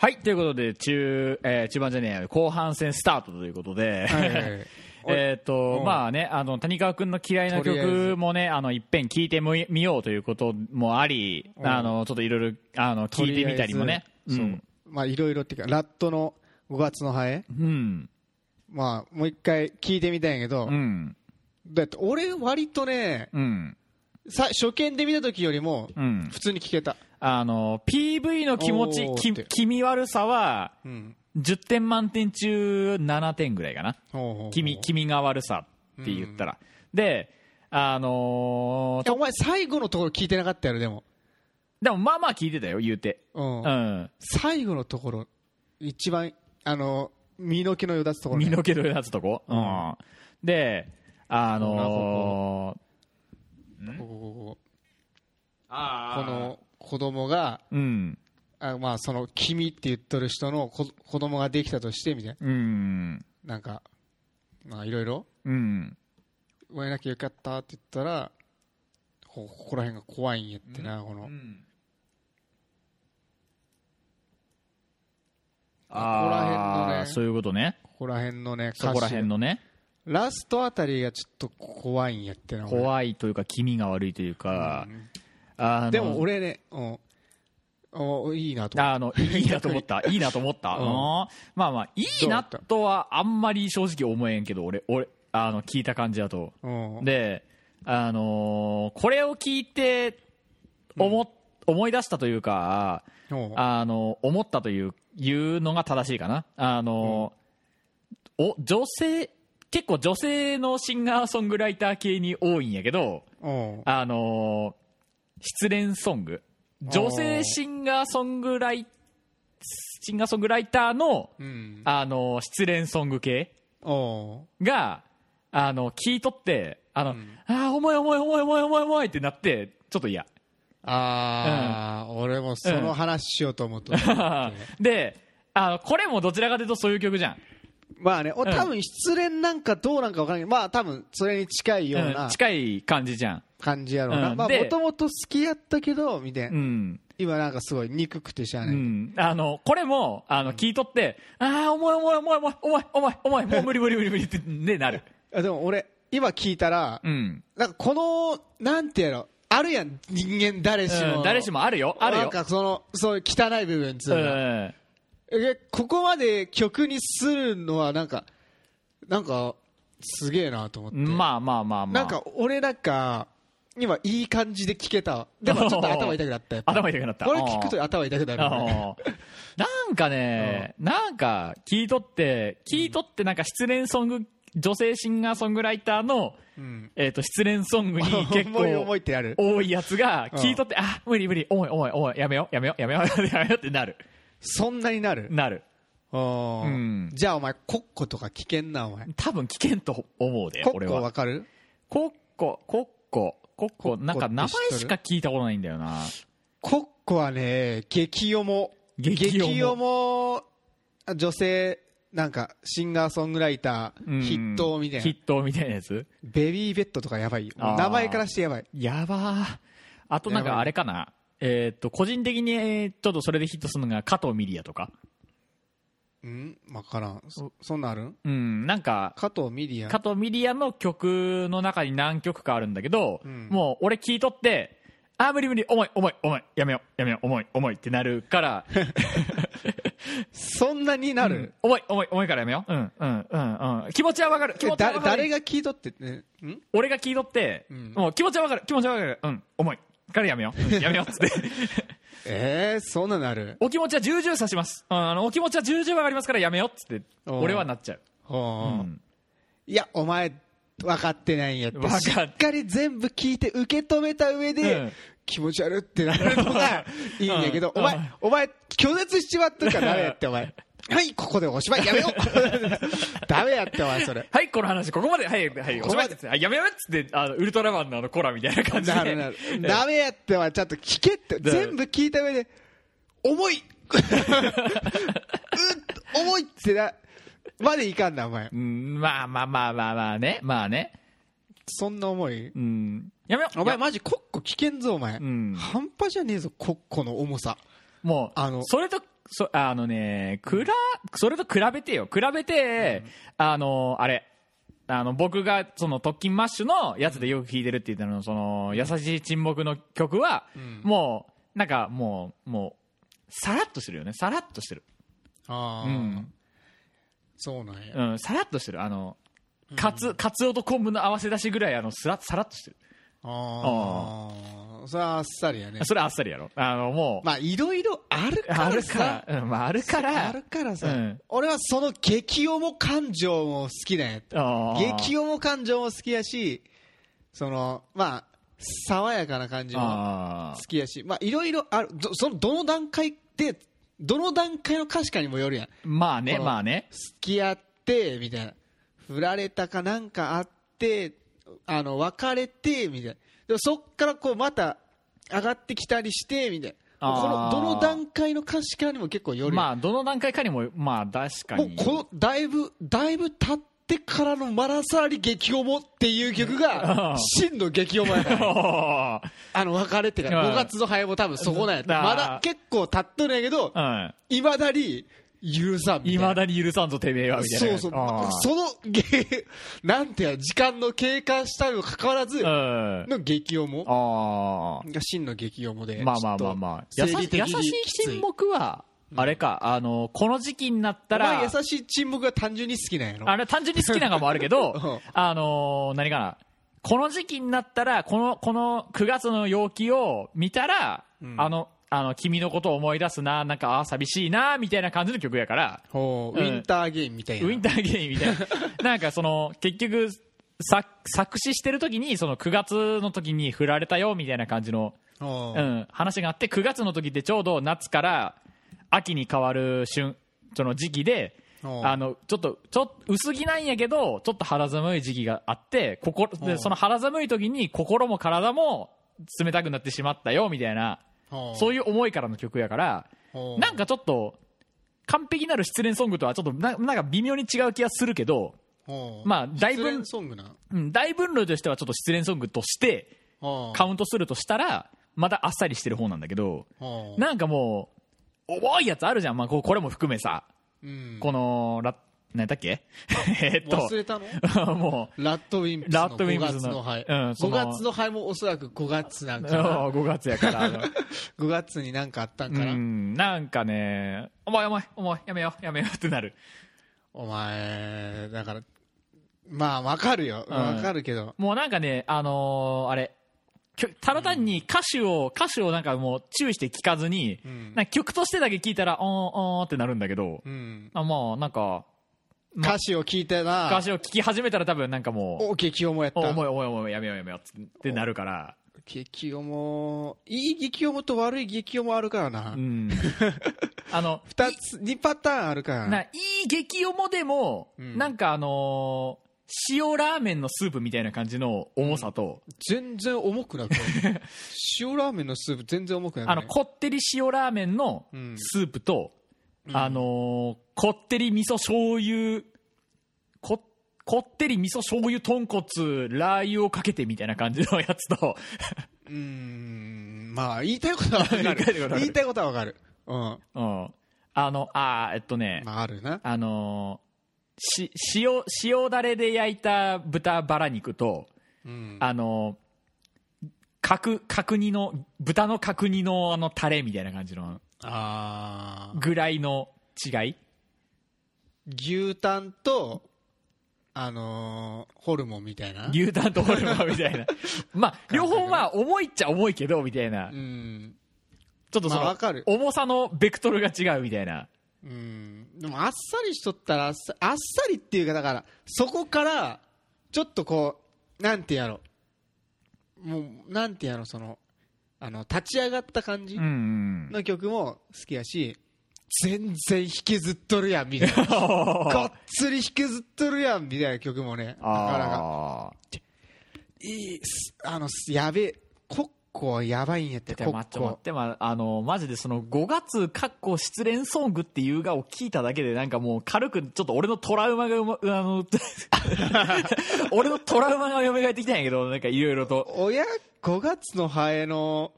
S1: はい、ということで、中、えー中盤じゃねえや後半戦スタートということで、
S2: はいはいはい <laughs>
S1: えっと、
S2: うん
S1: まあね、あの、谷川くんの嫌いな曲もね、あの、いっぺん聞いてみみようということもあり、
S2: うん
S1: あの、ちょっといろいろ、あの、聞いてみたりもね。
S2: とりあえずそうまあいろいろっていうかラットの5月のハエ
S1: うん。
S2: まあもう一回聞いてみたんやけど、
S1: うん。
S2: だって俺割とね
S1: うん。
S2: さ初見で見た時よりも
S1: うん。
S2: 普通に聞けた、
S1: あの、PV の気持ち
S2: おー、
S1: き
S2: って
S1: 気味悪さは、
S2: うん、
S1: 10点満点中7点ぐらいかな。
S2: ほうほうほう
S1: 君、君が悪さって言ったら。で、あのー
S2: いやお前最後のところ聞いてなかったやろでも、
S1: でもまあまあ聞いてたよ、言うて。
S2: うん
S1: うん。
S2: 最後のところ一番あの身の毛のよだつところ、ね、
S1: 身の毛のやつとこ？うん。で、あのー、
S2: ここここ
S1: あ
S2: この子供が
S1: うん。
S2: あまあその君って言っとる人のこ子供ができたとしてみたい
S1: うん。
S2: ななんかまあいろいろ
S1: うん。
S2: 生まれなきゃよかったって言ったらこここら辺が怖いんやってな、この
S1: あ
S2: ここら辺のね
S1: そういうことね。
S2: ここら辺のね
S1: そこら辺
S2: の
S1: のね。
S2: ラストあたりがちょっと怖いんやってな俺
S1: 怖いというか、気味が悪いというか、あの
S2: でも俺ねうん。おいいなと思っ
S1: あの、いいなと思った。<laughs> いいなと思った。
S2: うん。
S1: うん。まあまあ、いいなとはあんまり正直思えんけど、俺、俺、あの、聞いた感じだと。
S2: たうん。
S1: で、あのーこれを聞いて、思、思い出したというか、
S2: うん。
S1: あの、思ったという、いうのが正しいかな。あの、お、女性、結構女性のシンガーソングライター系に多いんやけど、
S2: うん。
S1: あの失恋ソング。女性シンガーソングライ、シンガーソングライターの、
S2: うん
S1: あの失恋ソング系
S2: お
S1: が、あの、聞いとって、あの、
S2: ん
S1: ああ、重い重い重い重い重い重いってなって、ちょっと嫌。
S2: ああ、俺もその話しようと思った、<laughs>
S1: で、あの、これもどちらかというとそういう曲じゃん。
S2: まあね、多分失恋なんかどうなんか分からないけど、まあ多分それに近いよう
S1: う、
S2: なん
S1: 近い感じじゃん。
S2: 感じやろうな。まあ
S1: うんで
S2: もともと好きやったけど、みたいうな。
S1: ん。
S2: 今なんかすごい憎くてしゃあ
S1: う
S2: ない。
S1: ん。あの、これも、あの、聞いとって、ああ、重い重い重い重い重い重い重い、もう無理無理無理無理って、<laughs> ね、なる。
S2: あでも俺、今聞いたら、
S1: うん。
S2: なんかこの、なんてやろ、あるやん、人間誰しも。
S1: うん、誰しもあるよ、ある
S2: なん
S1: よ。
S2: かその、そういう汚い部分っつ
S1: う
S2: うのが
S1: ん。
S2: え、ここまで曲にするのはなんか、なんか、すげえなと思って。
S1: まあまあまあまあ。
S2: なんか、俺なんか、今いい感じで聞けたわ。<laughs> でもちょっと頭痛くなった
S1: 頭痛くなった。
S2: これ聞くと頭痛くなる、ね。<laughs>
S1: なんかね、なんか聞いとって、聞いとってなんか失恋ソング、女性シンガーソングライターの、
S2: うん。
S1: えっ、と、失恋ソングに <laughs> 結構
S2: いってやる。
S1: 多いやつが、
S2: うん
S1: 聞いとって、あ、無理無理、重い重い重い、やめよう、やめよう、やめよう、やめようってなる。
S2: そんなになる？
S1: なる。
S2: う
S1: うん
S2: じゃあお前、コッコとか危険な、お前。
S1: 多分危険と思うで、
S2: コッコ。わかる？
S1: コッコ、コッコ、コッコ、なんか名前しか聞いたことないんだよな。
S2: コッコはね、激ヨモ。
S1: 激重
S2: ヨモ、女性、なんか、シンガーソングライタ
S1: うん
S2: ー、筆頭みたいな
S1: 筆。頭みたいなやつ？
S2: ベビーベッドとかやばい名前からしてやばい。
S1: やばー。あとなんかあれかな？えーっと、個人的にえーちょっとそれでヒットするのが加藤ミリアとか。
S2: うん？わからん。そ、そんなんあるん？
S1: うん、なんか、
S2: 加藤ミリア。
S1: 加藤ミリアの曲の中に何曲かあるんだけど、
S2: うん
S1: もう俺聞いとって、あー無理無理、重い重い重い、やめよう、やめよう、重い重いってなるから、<laughs> <laughs>
S2: そんなにな
S1: うん
S2: る、
S1: 重い重い重いからやめよう。うん、うん、うん、うん。気持ちはわかる。気持ちは
S2: だ
S1: わかる。
S2: 誰が聞いとってね、ん？
S1: 俺が聞いとって、
S2: うん
S1: もう気持ちはわかる、気持ちはわかる。うん、重い。からやめよう。うんやめようっつって。
S2: えー、そんなのある？
S1: お気持ちは重々さします。うんあの、お気持ちは重々わかりますからやめよっつって、俺はなっちゃう。
S2: ほう
S1: うん。
S2: いやお前分かってないんやってしっかり全部聞いて受け止めた上で、
S1: うん。
S2: 気持ち悪ってなるのがいいんやけど、お前
S1: うん。うん。
S2: お前拒絶しちまったからダメやってお前はいここでおしまい。やめよう。<laughs> ダメやってお前それ。
S1: はい、この話、ここまで、はい、はい、おしまいっつって、はいやめようっつって、あの、ウルトラマンのあの、コラみたいな感じで。
S2: なるなるダメやってお前ちゃんと聞けって。
S1: だ
S2: 全部聞いた上で重い。<laughs> うっ重いってなまでいかんなお前。
S1: うん、まあまあまあまあまあね、まあね。
S2: そんな重い？
S1: うん。やめよう。
S2: お前マジコッコ危険ぞお前、
S1: ん。
S2: 半端じゃねえぞコッコの重さ。
S1: もう、
S2: あの
S1: それと、そあのね、くら、それと比べてよ。比べて、あの、あれ、あの、僕が、その、特勤マッシュのやつでよく聴いてるって言ったの、その、優しい沈黙の曲は、もう、なんか、もう、もう、さらっとしてるよね。さらっとしてる。
S2: ああ、
S1: うん
S2: そうなんや、
S1: うん、さらっとしてる。あの、かつ、かつおと昆布の合わせ出しぐらい、あの、さら、さらっとしてる。
S2: ああそれはあっさりやね。
S1: それあっさりやろ。あの、もう、
S2: まあいろいろあるから
S1: ある
S2: さ
S1: から、うん、まあ、あるから、
S2: あるからさ、
S1: うん。
S2: 俺はその激重感情も好きなんや
S1: あー。
S2: 激重感情も好きやしそのまあ爽やかな感じも
S1: あ
S2: 好きやし。まあいろいろある。どそのどの段階でどの段階の歌詞かにもよるやん。
S1: ーまあね、まあね。
S2: 付き合ってみたいな。振られたかなんかあってあの別れてみたいなでもそっからこうまた上がってきたりしてみたいな。このどの段階の歌詞かにも結構よるやん
S1: まあ、どの段階かにも、まあ、確かに。
S2: もうこのだいぶだいぶ経ってからのマラサーリ激重っていう曲が <laughs> 真の激重やから <laughs> あの別れてから。
S1: うん。
S2: 5月の早も多分そこなんやまだ結構経っとるんやけど
S1: うん。
S2: いまだに許さんい
S1: まだに許さんぞ、てめえは、みたいな。
S2: そうそうそのげなんていうの時間の経過したにもかかわらず
S1: うん。
S2: の激重
S1: あ
S2: が真の激重で
S1: あ。まあまあまあまあ。優しい沈黙は、あれか、あの、この時期になったら、
S2: 優しい沈黙が単純に好きなんやろ
S1: あれ単純に好きなのもあるけど <laughs>
S2: うん、
S1: あのー、何かな。この時期になったら、この、この9月の陽気を見たら、あの、あの、君のことを思い出すな、なんか、あー寂しいな、みたいな感じの曲やから、
S2: ほう
S1: ん。
S2: ィンターゲインみたいな。
S1: ウィンターゲインみたいな。<laughs> なんかその、結局、作作詞してる時に、その9月の時に振られたよ、みたいな感じの、
S2: ほう。
S1: うん、話があって、9月の時ってちょうど夏から秋に変わる瞬、その時期で、あの、ちょっと、ちょ薄着なんやけど、ちょっと肌寒い時期があって、心、で、その肌寒い時に心も体も冷たくなってしまったよ、みたいな、そういう思いからの曲やから、なんかちょっと、完璧なる失恋ソングとはちょっとな、なんか微妙に違う気がするけど、まあ、大分、
S2: ソングな。
S1: うん、大分類としてはちょっと失恋ソングとして、カウントするとしたら、まだあっさりしてる方なんだけど、なんかもう、重いやつあるじゃん。まあ、ここれも含めさ、
S2: うん。
S1: この、ラ何だっけ？<laughs> えっと、
S2: 忘れたの？<laughs>
S1: もう、
S2: ラッドウィンプスの
S1: ラッドウィンプスの。
S2: 5月の灰、
S1: うんそ
S2: 5
S1: の
S2: 月の灰もおそらく5月なんかな。
S1: 5月やから。あの
S2: 5月になんかあったんかな、
S1: うん、なんかね、お前お前、お前、やめよう、やめよう <laughs> ってなる。
S2: お前だからまあわかるよ。
S1: うん。
S2: わかるけど、
S1: もうなんかね、あのーあれ、ただ単に歌詞を、歌詞をなんかもう注意して聴かずに、
S2: ん。
S1: なんか曲としてだけ聞いたら、おーおーってなるんだけど、
S2: うん、
S1: あまあなんか、ま
S2: 歌詞を聞いたら
S1: 歌詞を聴き始めたら多分なんかもう、
S2: お激重やった
S1: お重い重い重いやめようやめようってなるから、
S2: 激重いい激重と悪い激重もあるからな、
S1: うん。あの、
S2: 二つ2パターンあるからな
S1: ないい激重でも、
S2: うん
S1: なんかあのー塩ラーメンのスープみたいな感じの重さと、
S2: 全然重くなく塩ラーメンのスープ全然重くない
S1: あのこってり塩ラーメンの
S2: うん
S1: スープと、あのーこってり味噌醤油ここってり味噌醤油豚骨ラー油をかけてみたいな感じのやつと。
S2: うーん。まあ言いたいことは <laughs> わかる。
S1: 言いたいことはわかる。
S2: うん。
S1: うん。あのあーえっとね、
S2: まああるな。
S1: あのーし塩塩だれで焼いた豚バラ肉と、
S2: うん。
S1: あの角角煮の豚の角煮のあのタレみたいな感じの
S2: あー。
S1: ぐらいの違い？
S2: 牛タンとあのーホルモンみたいな。
S1: 牛タンとホルモンみたいな。<laughs> まあ両方まあ重いっちゃ重いけどみたいな。
S2: うん。
S1: ちょっとその、
S2: まあわかる。
S1: 重さのベクトルが違うみたいな。
S2: うん。でもあっさりしとったらあっさあっさりっていうかだからそこからちょっとこうなんてやろ。もうなんてやろそのあの立ち上がった感じの曲も好きやし全然引きずっとるやんみたいな。<laughs> がっつり引きずっとるやんみたいな曲もねなかなか。
S1: あ
S2: いいすあのやべえコッコはやばいんやってコッ
S1: あ待って待っ
S2: コ
S1: て、まあ、あのマジでその5月かっこ失恋ソングっていうがを聞いただけでなんかもう軽くちょっと俺のトラウマがうまあの <laughs> <laughs> 俺のトラウマが蘇ってきたんやけどなんかいろいろと。
S2: 親5月のハエの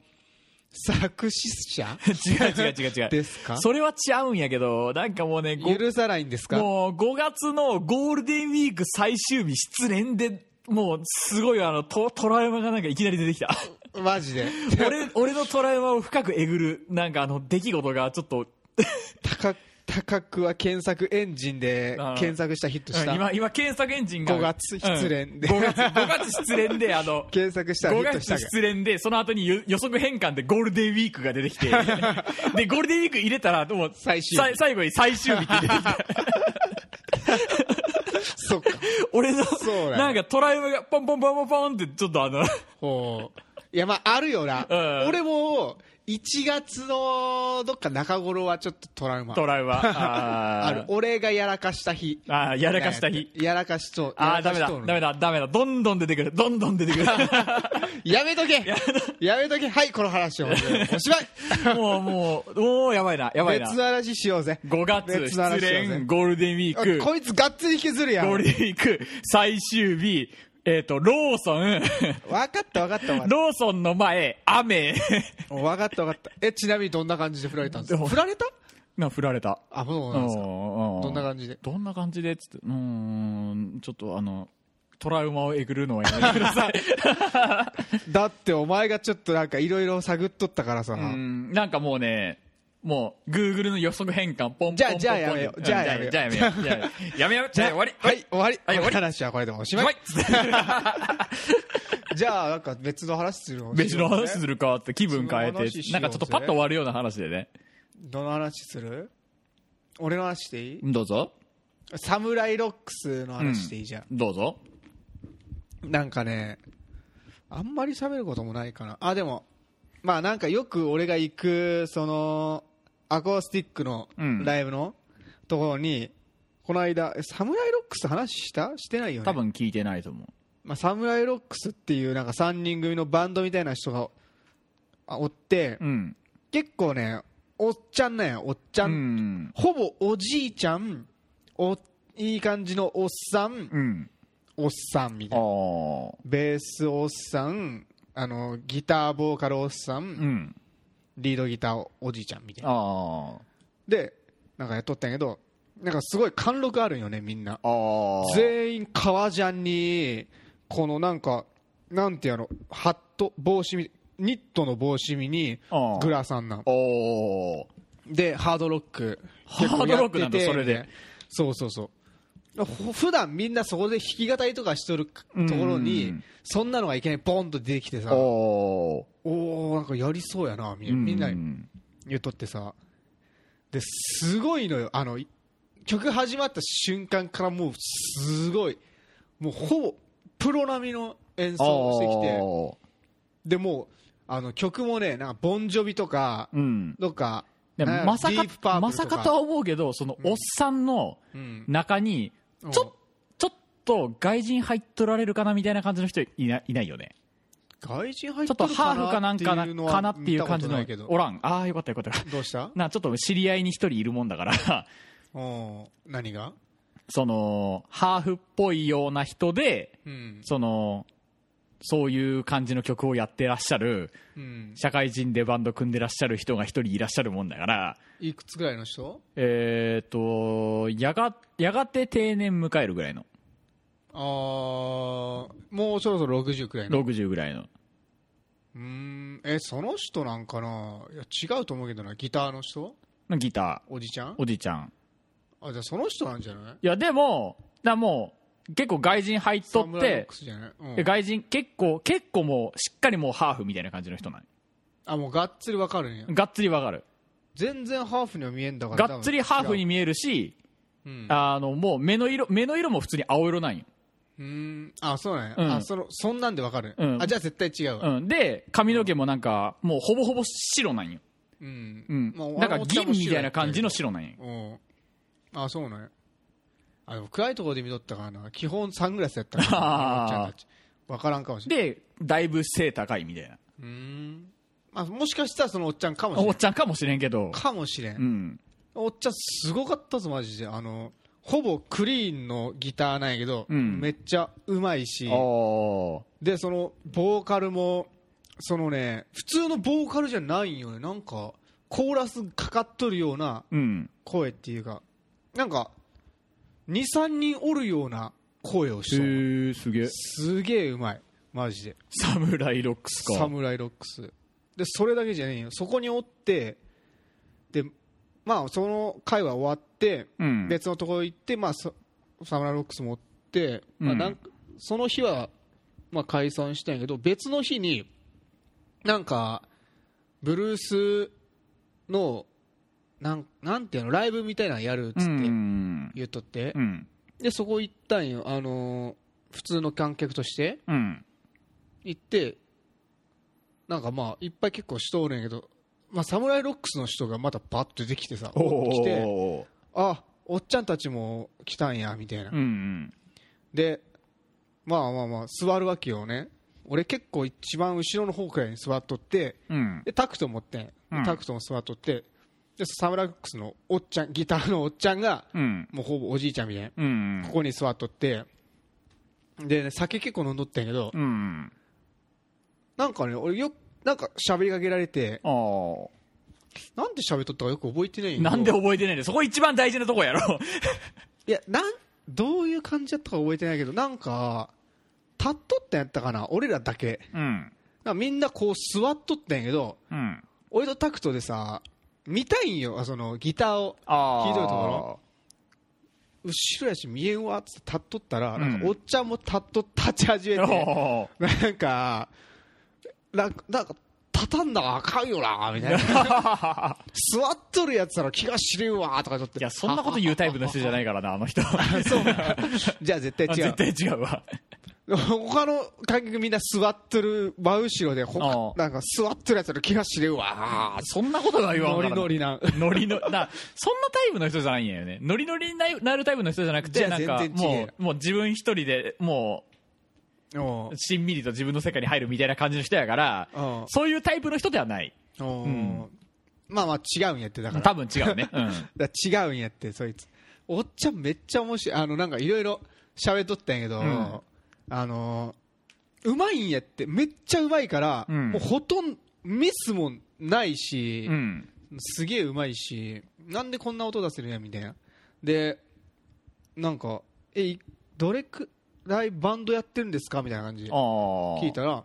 S2: 作詞者？
S1: 違う違う違う違う。
S2: ですか？
S1: それは違うんやけどなんかもうねご
S2: 許さないんですか？
S1: もう5月のゴールデンウィーク最終日失恋でもうすごいあのトトラウマがなんかいきなり出てきた。<laughs>
S2: マジで？
S1: 俺俺のトラウマを深くえぐるなんかあの出来事がちょっと
S2: 高高くは検索エンジンで検索したヒットした。
S1: 今今検索エンジンが。
S2: 5月失恋で。
S1: うん5月5月失恋であの <laughs>
S2: 検索したらヒ
S1: 5
S2: ットした。
S1: 月失恋でその後に予予測変換でゴールデンウィークが出てきて。<laughs> でゴールデンウィーク入れたらもう
S2: 最
S1: 最後に最終日って出てきた。<laughs>
S2: そっか。
S1: 俺のなんかトラウマがポンポンポンポンポンってちょっとあの。
S2: ほう。いやまああるよな、
S1: うん。
S2: 俺も1月のどっか中頃はちょっとトラウマ。
S1: トラウマ。<laughs> あー。
S2: ある。俺がやらかした日。
S1: あーやらかした日。
S2: やらかしと
S1: ああダメだ。ダメだ。ダメだ。どんどん出てくる。どんどん出てくる。<laughs> <laughs>
S2: やめとけ。やめとけ。はいこの話を。おしまい。
S1: もうもうもうやばいな。やばいな。
S2: 別の話しようぜ。
S1: 5月。失恋。ゴールデンウィーク。
S2: こいつがっつり引きずるやん。
S1: ゴールデンウィーク。最終日えっ、とローソン。
S2: 分かった分かった分かった。
S1: ローソンの前雨。
S2: 分かった分かった。えちなみにどんな感じで振られたんですか？振られた？
S1: が振られた。
S2: あそうなんですか。
S1: ど
S2: どんな感じで？
S1: どんな感じで？っつってうーんちょっとあのトラウマをえぐるのはやめてください。<laughs>
S2: だってお前がちょっとなんかいろいろ探っとったからさ、
S1: うんなんかもうねもう、グーグルの予測変換、ポンポンポンポン。
S2: じゃあじゃあやめよう
S1: うん
S2: じゃあやめよう
S1: じゃあやめよう。じゃあやめよう。じゃあ終わり。
S2: はい、終わり。
S1: はい終わり
S2: 話はこれでおしまい。
S1: はい。<laughs>
S2: じゃあ、なんか別の話するの？
S1: 別の話するかって気分変えて、なんかちょっとパッと終わるような話でね。
S2: どの話する？俺の話していい？
S1: どうぞ。
S2: サムライロックスの話していいじゃん。
S1: どうぞ。
S2: なんかね、あんまり喋ることもないかな。あ、でも、まあなんかよく俺が行く、その、アコースティックの
S1: うん
S2: ライブのところに、この間、えサムライロックス話した？してないよね。
S1: 多分聞いてないと思う。
S2: まあ、サムライロックスっていうなんか3人組のバンドみたいな人があおって、
S1: うん。
S2: 結構ねおっちゃんなんやおっちゃ、
S1: うんん。
S2: ほぼおじいちゃんおいい感じのおっさん、
S1: うん。
S2: おっさんみ
S1: あ
S2: たいな
S1: あ。
S2: ベースおっさんあのギターボーカルおっさん。リードギターおじいちゃんみたいな。
S1: あ
S2: でなんかやっとったんやけどなんかすごい貫禄あるんよねみんな。全員革ジャンにこのなんかなんてやろハット帽子みニットの帽子みにグラサンなん。でハードロック
S1: ハードロックなんだそれで。
S2: そうそうそう。ほ普段みんなそこで弾き語りとかしとるところ
S1: う
S2: に
S1: ん。
S2: そんなのがいきなりボンと出てきてさ
S1: おー。
S2: おおなんかやりそうやなみみんな。
S1: うん。
S2: 言っとってさ。ですごいのよ。あのい曲始まった瞬間からもうすごい。もうほぼプロ並みの演奏をしてきて。
S1: お
S2: でもうあの曲もねなんかボンジョビとか
S1: ーうん。
S2: どっか
S1: まさかまさかとは思うけどそのおっさんの
S2: うん。
S1: 中に
S2: うん
S1: ちょちょっと外人入っとられるかなみたいな感じの人いないないよね。
S2: 外人入っ
S1: ちょっとハーフかなんかなかなっていう感じのおらん。ああよかったよかった
S2: どうした？<laughs>
S1: なちょっと知り合いに一人いるもんだから。<laughs>
S2: うん何が？
S1: そのハーフっぽいような人で
S2: うん。
S1: そのそういう感じの曲をやってらっしゃる
S2: うん。
S1: 社会人でバンド組んでらっしゃる人が一人いらっしゃるもんだから
S2: いくつぐらいの人？
S1: えっ、とやがやがて定年迎えるぐらいの。
S2: あーもうそろそろ60くらいの。
S1: 60ぐらいの。
S2: うーん。えその人なんかな？いや違うと思うけどな。ギターの人？
S1: のギタ
S2: おじちゃん？
S1: ーおじいちゃん。
S2: あじゃあその人なんじゃない？
S1: いやでもだもう結構外人入っとって
S2: うん。
S1: で外人結構結構もうしっかりもうハーフみたいな感じの人なん
S2: あもうがっつりわかるんや。
S1: がっつりわかる。
S2: 全然ハーフには見えんだから
S1: がっつりハーフに見えるし
S2: うん。
S1: あのもう目の色目の色も普通に青色なんよ、
S2: うーん。あそうなんや、
S1: うん。
S2: あそのそんなんでわかる、
S1: うん。
S2: あじゃあ絶対違うわ。
S1: うん、で髪の毛もなんかもうほぼほぼ白なんよ、
S2: うん、
S1: うん。
S2: まあ
S1: なんか銀みたいな感じの白なんよ。
S2: うん。あそうなんやあでも暗いところで見とったからな。基本サングラスやったから。<laughs>
S1: あー。
S2: おっちゃんたち。わからんかもしれない
S1: でだいぶ背高いみたいな。
S2: うーん。あもしかしたらそのおっちゃんかもしれん。
S1: おっちゃんかもしれんけど。
S2: かもしれん、
S1: うん。
S2: おっちゃんすごかったぞマジで。あのほぼクリーンのギターなんやけど、
S1: うん。
S2: めっちゃうまいし。でそのボーカルもそのね普通のボーカルじゃないんよね。なんかコーラスかかっとるような
S1: うん。
S2: 声っていうか。なんか23人おるような声をしとる
S1: へえすげえ。
S2: すげえうまい。マジで。
S1: サムライロックスか。
S2: サムライロックス。でそれだけじゃねえよ。そこにおってでまあその会は終わって、
S1: うん。
S2: 別のところ行って、まあ、ササムライロックス持って、まあ、
S1: うん。
S2: なんかその日は、まあ、解散したんやけど別の日になんかブルースのなんなんていうのライブみたいなのやるっつ
S1: う
S2: って
S1: ん。
S2: 言っとって、
S1: うん。
S2: でそこ行ったんよ、あのー普通の観客として。
S1: うん。
S2: 行ってなんかまあいっぱい結構人おるんやけど、まあ、サムライロックスの人がまたバッと出てきてさ来てあおっちゃんたちも来たんやみたいな、
S1: うんうん。
S2: でまあまあまあ座るわけよね。俺結構一番後ろの方くらいに座っとって
S1: うん。
S2: でタクト持って
S1: うん。
S2: タクトも座っとってでサムラックスのおっちゃんギターのおっちゃんが
S1: うん。
S2: もうほぼおじいちゃんみたいな
S1: うん。
S2: ここに座っとってで、ね、酒結構飲んどったんやけど
S1: うん。
S2: なんかね俺よくなんか喋りかけられてなんで喋っとったかよく覚えてないん
S1: なんで覚えてないんだよ。そこ一番大事なとこやろ。<laughs>
S2: いやなんどういう感じだったか覚えてないけどなんか立っとったんやったかな俺らだけ。
S1: うん。
S2: なんかみんなこう座っとったんやけど
S1: うん。
S2: 俺とタクトでさ見たいんよ。そのギターを。
S1: ああ
S2: ひどいところ。後ろやし見えんわっつって立っとったら、
S1: うん。
S2: なんかおっちゃんも立っと立ち始めて。なんかなんか立たんだらあかんよなみたいな。<laughs> 座っとるやつなら気が知れんわとかちょっと
S1: いやそんなこと言うタイプの人じゃないからなあの人。
S2: そう。じゃあ絶対違う <laughs>
S1: 絶対違うわ
S2: 他の観客みんな座ってる真後ろでほなんか座ってるやつの気が知れんわ。
S1: そんなことは言わん
S2: ノリノリな。
S1: ノリのだそんなタイプの人じゃないんやよね。ノリノリにななるタイプの人じゃなくてなんかもうもう自分一人でも
S2: お
S1: う。しんみりと自分の世界に入るみたいな感じの人やから
S2: う。ん
S1: そういうタイプの人ではない。
S2: お
S1: ん。
S2: まあまあ違うんやってだから。
S1: 多分違うね。うん。<laughs>
S2: 違うんやってそいつ。おっちゃんめっちゃ面白い。あのなんかいろいろ喋っとったんやけど、
S1: ん
S2: あのうまいんやってめっちゃうまいから、
S1: うん。
S2: もうほとんどミスもないし、
S1: うん。
S2: すげえうまいしなんでこんな音出せるんやみたいな。でなんかえいどれくらいバンドやってるんですかみたいな感じ聞いたら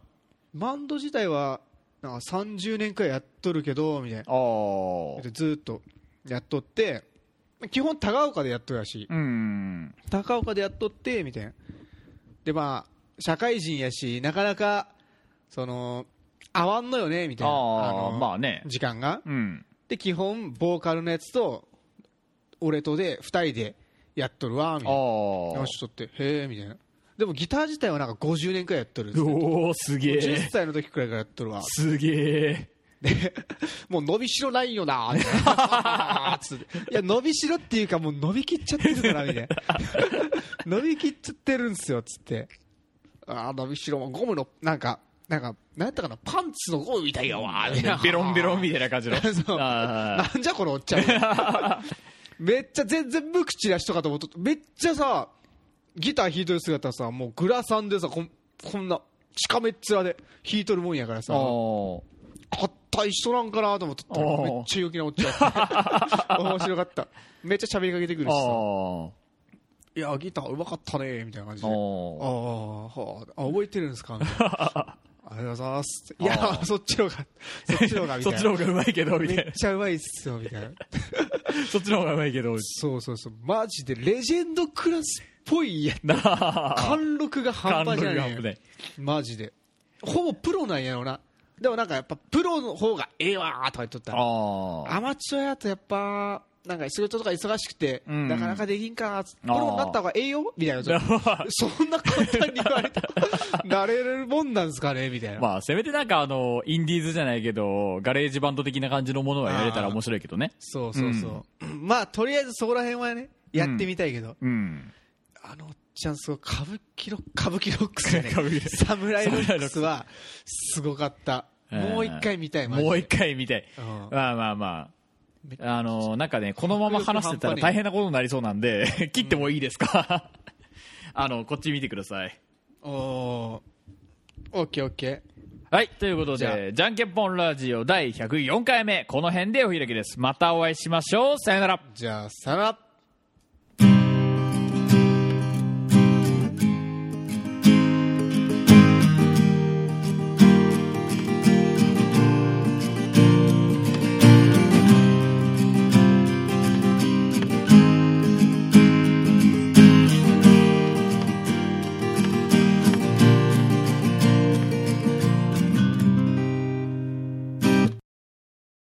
S2: バンド自体はなんか30年くらいやっとるけどみたいな。ずーっとやっとって基本高岡でやっとるらしい。
S1: うん。
S2: 高岡でやっとってみたいなでまあ社会人やしなかなかその合わんのよねみたいな。
S1: ああ
S2: の
S1: まあね。
S2: 時間が。
S1: うん。
S2: で基本ボーカルのやつと俺とで2人でやっとるわみたいな。
S1: あ
S2: よしとってへえみたいな。でもギター自体はなんか50年くらいやっとる
S1: おおすげ
S2: 10
S1: え
S2: 歳の時くらいからやっとるわ。
S1: すげえ
S2: でもう伸びしろないよなって。いや伸びしろっていうかもう伸びきっちゃってるからみたいな。伸びきっちゃってるんすよつって。ああ伸びしろもゴムのなんかなんかなんやったかなパンツのゴムみたいやわみたいな。
S1: ベロンベロンみたいな感じの。<laughs>
S2: なんじゃこのおっちゃん。めっちゃ全然無口な人かと思っとめっちゃさギター弾いとる姿さもうグラサンでさこんこんなしかめっ面で弾いとるもんやからさ。
S1: ー。あ
S2: 硬い人なんかなと思っとっためっちゃ陽気なおっちゃん。<laughs> 面白かった。めっちゃ喋りかけてくるし。さ
S1: あ
S2: いやギターうまかったねみたいな感じで。ああ覚えてるんですか？みたいな。<laughs> ありがとうございます。いやそっちの方が <laughs> そっちの方がみたいな。
S1: そっちの方がうまいけどみたいな。
S2: めっちゃうまいっすよみたいな。
S1: そっちの方がうまいけど。
S2: そうそうそう。マジでレジェンドクラスっぽいや
S1: なあ。
S2: 貫禄が半端じゃないマジで。ほぼプロなんやろなでもなんかやっぱプロの方がええわーとか言っとったらアマチュアやとやっぱなんか仕事とか忙しくて、
S1: うん。
S2: なかなかできんかプロになった方がええよみたいな。<laughs> そんな簡単に言われた <laughs> なれるもんなんですかねみたいな、
S1: まあせめてなんかあのインディーズじゃないけどガレージバンド的な感じのものはやれたら面白いけどね。
S2: そうそうそう、まあとりあえずそこら辺はねやってみたいけど、
S1: うん。
S2: あのちゃんすごい歌舞伎ロック歌舞伎ロックスじゃね。<laughs>
S1: 歌舞伎。
S2: サムライロックスはすごかった。もう一回見たい
S1: もう一回見たい。
S2: うん。
S1: まあまあまあ。あのなんかねこのまま話してたら大変なことになりそうなんで切ってもいいですか？<laughs> あのこっち見てください。
S2: おおー。オッケーオッケ
S1: はいということ
S2: じゃ
S1: でじゃんけんぽんラジオ第104回目。この辺でお開きです。またお会いしましょう。さよなら。
S2: ーじゃあさよなら